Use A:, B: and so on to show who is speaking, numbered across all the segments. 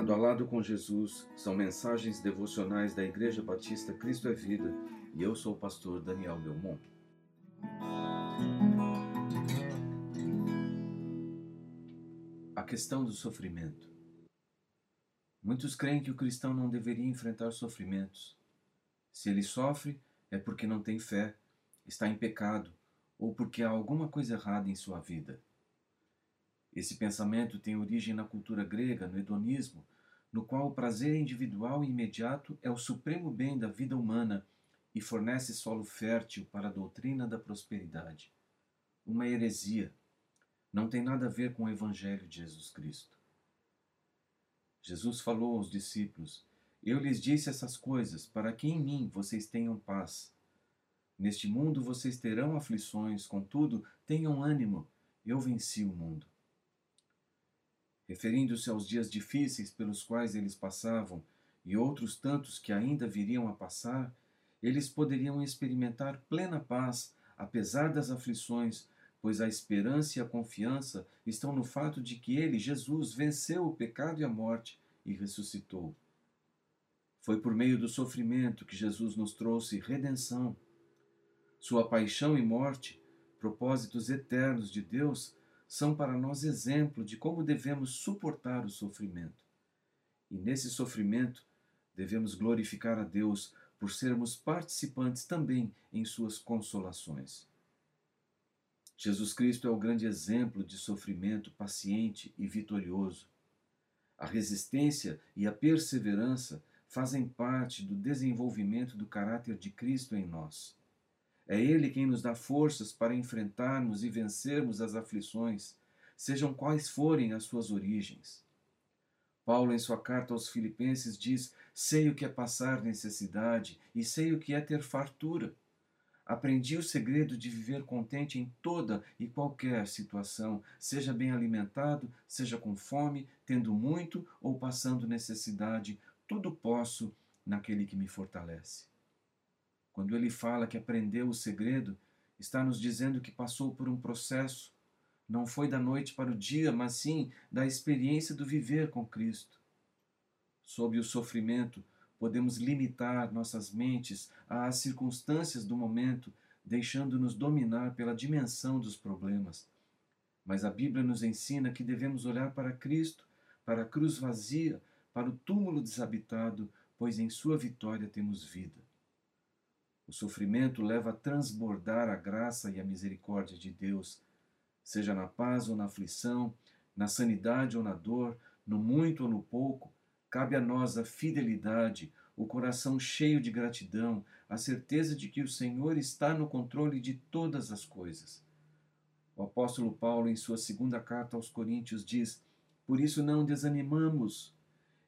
A: Lado a lado com Jesus são mensagens devocionais da Igreja Batista Cristo é Vida e eu sou o pastor Daniel Belmont. A questão do sofrimento. Muitos creem que o cristão não deveria enfrentar sofrimentos. Se ele sofre, é porque não tem fé, está em pecado ou porque há alguma coisa errada em sua vida. Esse pensamento tem origem na cultura grega, no hedonismo, no qual o prazer individual e imediato é o supremo bem da vida humana e fornece solo fértil para a doutrina da prosperidade. Uma heresia. Não tem nada a ver com o Evangelho de Jesus Cristo. Jesus falou aos discípulos: Eu lhes disse essas coisas para que em mim vocês tenham paz. Neste mundo vocês terão aflições, contudo, tenham ânimo, eu venci o mundo referindo-se aos dias difíceis pelos quais eles passavam e outros tantos que ainda viriam a passar, eles poderiam experimentar plena paz, apesar das aflições, pois a esperança e a confiança estão no fato de que ele, Jesus, venceu o pecado e a morte e ressuscitou. Foi por meio do sofrimento que Jesus nos trouxe redenção. Sua paixão e morte, propósitos eternos de Deus, são para nós exemplo de como devemos suportar o sofrimento. E nesse sofrimento, devemos glorificar a Deus por sermos participantes também em suas consolações. Jesus Cristo é o grande exemplo de sofrimento paciente e vitorioso. A resistência e a perseverança fazem parte do desenvolvimento do caráter de Cristo em nós. É Ele quem nos dá forças para enfrentarmos e vencermos as aflições, sejam quais forem as suas origens. Paulo, em sua carta aos Filipenses, diz: Sei o que é passar necessidade e sei o que é ter fartura. Aprendi o segredo de viver contente em toda e qualquer situação, seja bem alimentado, seja com fome, tendo muito ou passando necessidade, tudo posso naquele que me fortalece. Quando ele fala que aprendeu o segredo, está nos dizendo que passou por um processo. Não foi da noite para o dia, mas sim da experiência do viver com Cristo. Sob o sofrimento, podemos limitar nossas mentes às circunstâncias do momento, deixando-nos dominar pela dimensão dos problemas. Mas a Bíblia nos ensina que devemos olhar para Cristo, para a cruz vazia, para o túmulo desabitado, pois em sua vitória temos vida. O sofrimento leva a transbordar a graça e a misericórdia de Deus, seja na paz ou na aflição, na sanidade ou na dor, no muito ou no pouco, cabe a nós a fidelidade, o coração cheio de gratidão, a certeza de que o Senhor está no controle de todas as coisas. O apóstolo Paulo, em sua segunda carta aos Coríntios, diz: Por isso não desanimamos,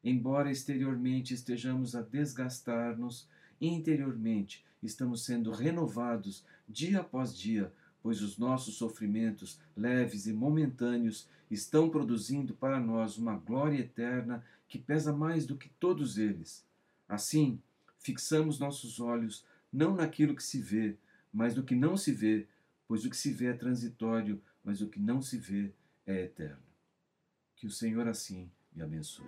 A: embora exteriormente estejamos a desgastar-nos interiormente estamos sendo renovados dia após dia, pois os nossos sofrimentos, leves e momentâneos, estão produzindo para nós uma glória eterna que pesa mais do que todos eles. Assim, fixamos nossos olhos não naquilo que se vê, mas no que não se vê, pois o que se vê é transitório, mas o que não se vê é eterno. Que o Senhor assim me abençoe.